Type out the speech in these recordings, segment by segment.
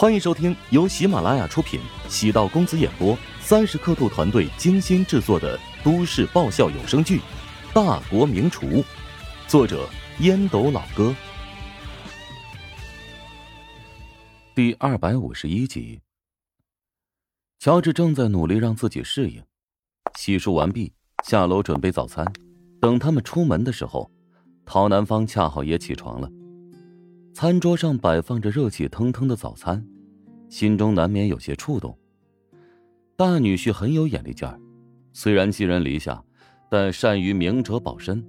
欢迎收听由喜马拉雅出品、喜道公子演播、三十刻度团队精心制作的都市爆笑有声剧《大国名厨》，作者烟斗老哥，第二百五十一集。乔治正在努力让自己适应，洗漱完毕，下楼准备早餐。等他们出门的时候，陶南方恰好也起床了。餐桌上摆放着热气腾腾的早餐，心中难免有些触动。大女婿很有眼力劲儿，虽然寄人篱下，但善于明哲保身，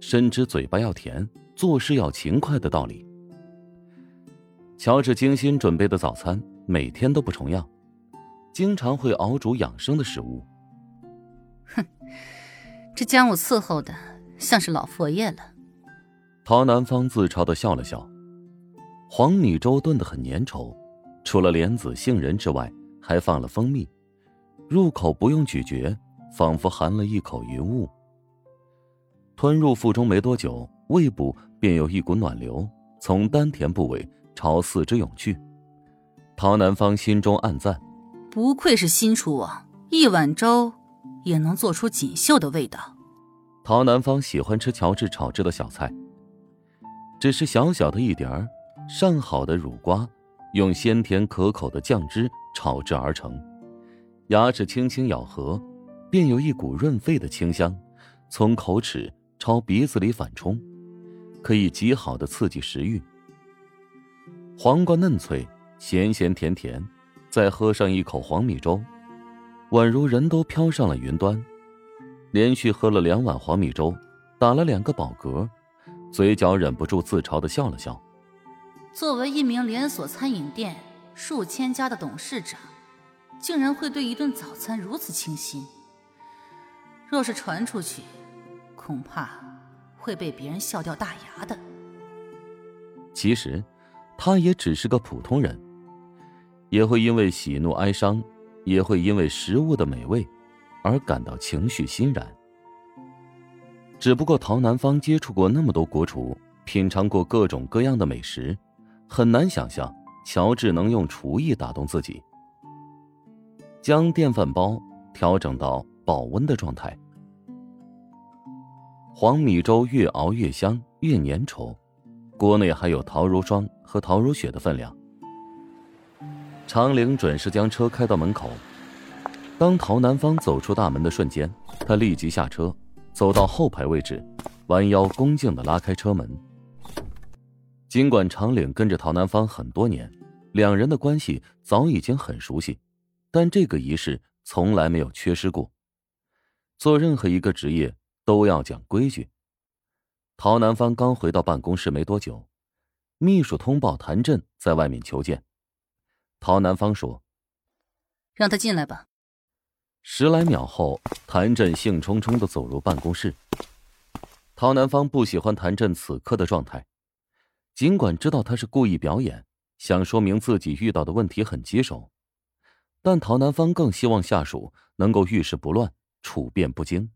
深知嘴巴要甜，做事要勤快的道理。乔治精心准备的早餐每天都不重样，经常会熬煮养生的食物。哼，这将我伺候的像是老佛爷了。陶南方自嘲的笑了笑。黄米粥炖得很粘稠，除了莲子、杏仁之外，还放了蜂蜜，入口不用咀嚼，仿佛含了一口云雾。吞入腹中没多久，胃部便有一股暖流从丹田部位朝四肢涌去。陶南方心中暗赞：不愧是新厨王，一碗粥也能做出锦绣的味道。陶南方喜欢吃乔治炒制的小菜，只是小小的一点儿。上好的乳瓜，用鲜甜可口的酱汁炒制而成，牙齿轻轻咬合，便有一股润肺的清香，从口齿朝鼻子里反冲，可以极好的刺激食欲。黄瓜嫩脆，咸咸甜甜，再喝上一口黄米粥，宛如人都飘上了云端。连续喝了两碗黄米粥，打了两个饱嗝，嘴角忍不住自嘲的笑了笑。作为一名连锁餐饮店数千家的董事长，竟然会对一顿早餐如此倾心。若是传出去，恐怕会被别人笑掉大牙的。其实，他也只是个普通人，也会因为喜怒哀伤，也会因为食物的美味而感到情绪欣然。只不过，陶南方接触过那么多国厨，品尝过各种各样的美食。很难想象乔治能用厨艺打动自己，将电饭煲调整到保温的状态。黄米粥越熬越香，越粘稠，锅内还有陶如霜和陶如雪的分量。长玲准时将车开到门口，当陶南方走出大门的瞬间，他立即下车，走到后排位置，弯腰恭敬的拉开车门。尽管长岭跟着陶南方很多年，两人的关系早已经很熟悉，但这个仪式从来没有缺失过。做任何一个职业都要讲规矩。陶南方刚回到办公室没多久，秘书通报谭震在外面求见。陶南方说：“让他进来吧。”十来秒后，谭震兴冲冲的走入办公室。陶南方不喜欢谭震此刻的状态。尽管知道他是故意表演，想说明自己遇到的问题很棘手，但陶南方更希望下属能够遇事不乱、处变不惊。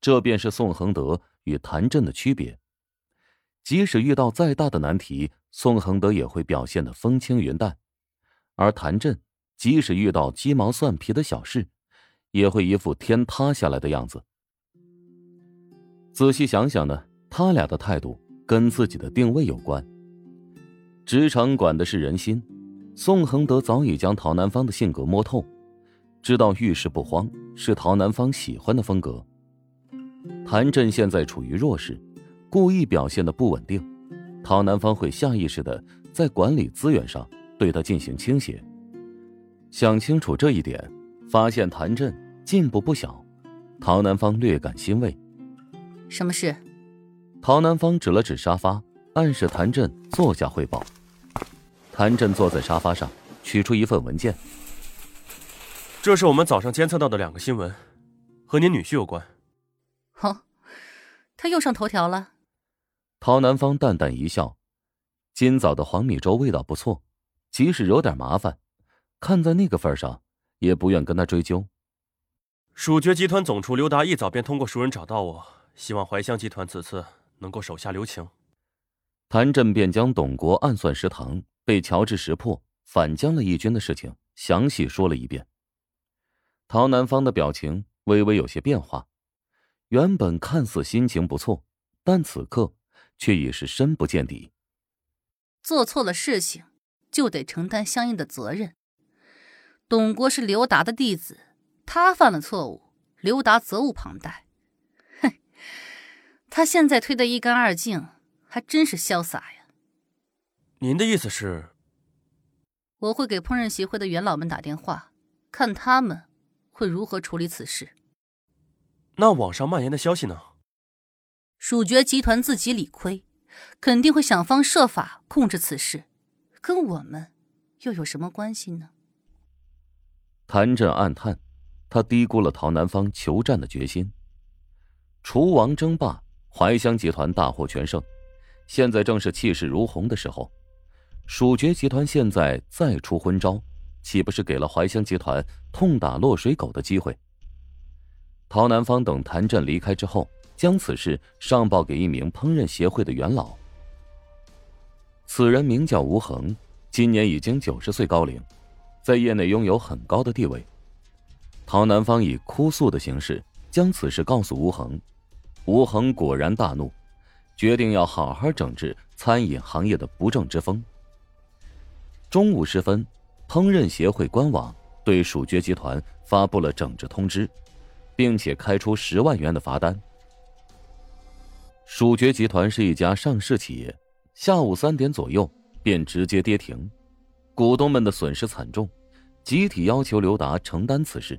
这便是宋恒德与谭震的区别。即使遇到再大的难题，宋恒德也会表现的风轻云淡，而谭震即使遇到鸡毛蒜皮的小事，也会一副天塌下来的样子。仔细想想呢，他俩的态度。跟自己的定位有关。职场管的是人心，宋恒德早已将陶南方的性格摸透，知道遇事不慌是陶南方喜欢的风格。谭震现在处于弱势，故意表现的不稳定，陶南方会下意识的在管理资源上对他进行倾斜。想清楚这一点，发现谭震进步不小，陶南方略感欣慰。什么事？陶南方指了指沙发，暗示谭震坐下汇报。谭震坐在沙发上，取出一份文件。这是我们早上监测到的两个新闻，和您女婿有关。哦，他又上头条了。陶南方淡淡一笑，今早的黄米粥味道不错，即使有点麻烦，看在那个份上，也不愿跟他追究。蜀爵集团总厨刘达一早便通过熟人找到我，希望怀香集团此次。能够手下留情，谭震便将董国暗算食堂被乔治识破，反将了义军的事情详细说了一遍。陶南方的表情微微有些变化，原本看似心情不错，但此刻却已是深不见底。做错了事情，就得承担相应的责任。董国是刘达的弟子，他犯了错误，刘达责无旁贷。哼，他现在推得一干二净，还真是潇洒呀。您的意思是？我会给烹饪协会的元老们打电话，看他们会如何处理此事。那网上蔓延的消息呢？蜀爵集团自己理亏，肯定会想方设法控制此事，跟我们又有什么关系呢？谭震暗叹，他低估了陶南方求战的决心。厨王争霸，怀香集团大获全胜，现在正是气势如虹的时候。蜀爵集团现在再出昏招，岂不是给了怀香集团痛打落水狗的机会？陶南方等谭震离开之后，将此事上报给一名烹饪协会的元老。此人名叫吴恒，今年已经九十岁高龄，在业内拥有很高的地位。陶南方以哭诉的形式将此事告诉吴恒，吴恒果然大怒，决定要好好整治餐饮行业的不正之风。中午时分，烹饪协会官网对蜀爵集团发布了整治通知，并且开出十万元的罚单。蜀爵集团是一家上市企业，下午三点左右便直接跌停，股东们的损失惨重，集体要求刘达承担此事。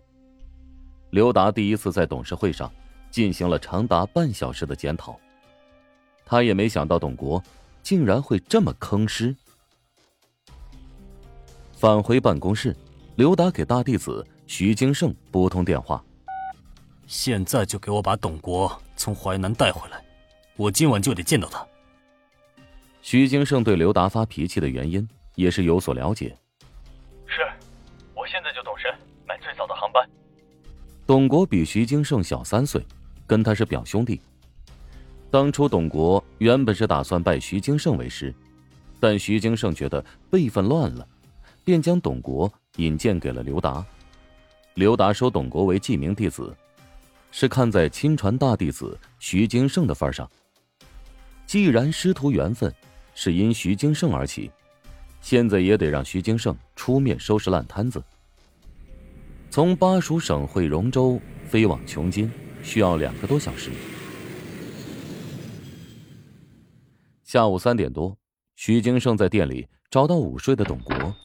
刘达第一次在董事会上进行了长达半小时的检讨，他也没想到董国竟然会这么坑师。返回办公室，刘达给大弟子徐金胜拨通电话：“现在就给我把董国从淮南带回来，我今晚就得见到他。”徐金胜对刘达发脾气的原因也是有所了解。是，我现在就动身，买最早的航班。董国比徐金胜小三岁，跟他是表兄弟。当初董国原本是打算拜徐金胜为师，但徐金胜觉得辈分乱了。便将董国引荐给了刘达，刘达收董国为记名弟子，是看在亲传大弟子徐金胜的份上。既然师徒缘分是因徐金胜而起，现在也得让徐金胜出面收拾烂摊子。从巴蜀省会荣州飞往琼金需要两个多小时。下午三点多，徐金胜在店里找到午睡的董国。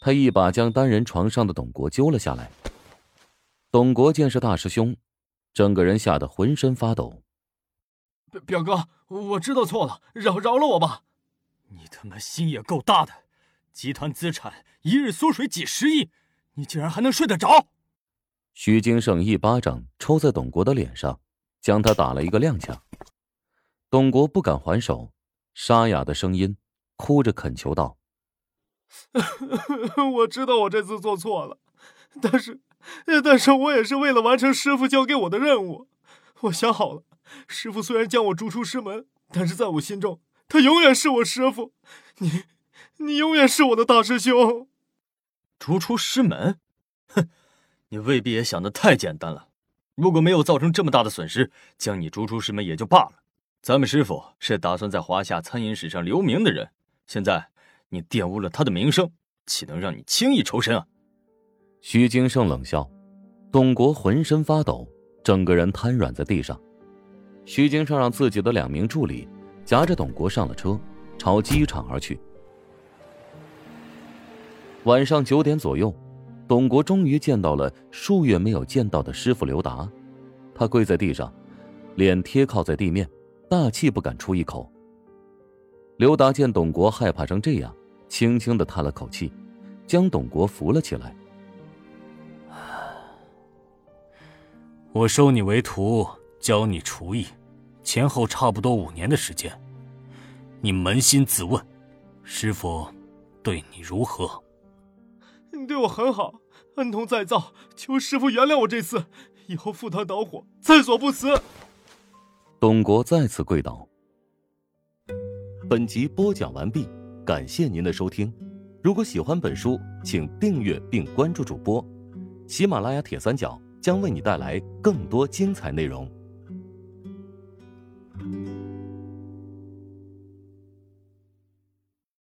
他一把将单人床上的董国揪了下来。董国见是大师兄，整个人吓得浑身发抖。表表哥，我知道错了，饶饶了我吧！你他妈心也够大的，集团资产一日缩水几十亿，你竟然还能睡得着？徐金胜一巴掌抽在董国的脸上，将他打了一个踉跄。董国不敢还手，沙哑的声音，哭着恳求道。我知道我这次做错了，但是，但是我也是为了完成师傅交给我的任务。我想好了，师傅虽然将我逐出师门，但是在我心中，他永远是我师傅。你，你永远是我的大师兄。逐出师门？哼，你未必也想的太简单了。如果没有造成这么大的损失，将你逐出师门也就罢了。咱们师傅是打算在华夏餐饮史上留名的人，现在。你玷污了他的名声，岂能让你轻易抽身啊？徐金胜冷笑，董国浑身发抖，整个人瘫软在地上。徐金胜让自己的两名助理夹着董国上了车，朝机场而去。晚上九点左右，董国终于见到了数月没有见到的师傅刘达，他跪在地上，脸贴靠在地面，大气不敢出一口。刘达见董国害怕成这样。轻轻的叹了口气，将董国扶了起来。我收你为徒，教你厨艺，前后差不多五年的时间。你扪心自问，师傅对你如何？你对我很好，恩同再造，求师傅原谅我这次，以后赴汤蹈火，在所不辞。董国再次跪倒。本集播讲完毕。感谢您的收听。如果喜欢本书，请订阅并关注主播。喜马拉雅铁三角将为你带来更多精彩内容。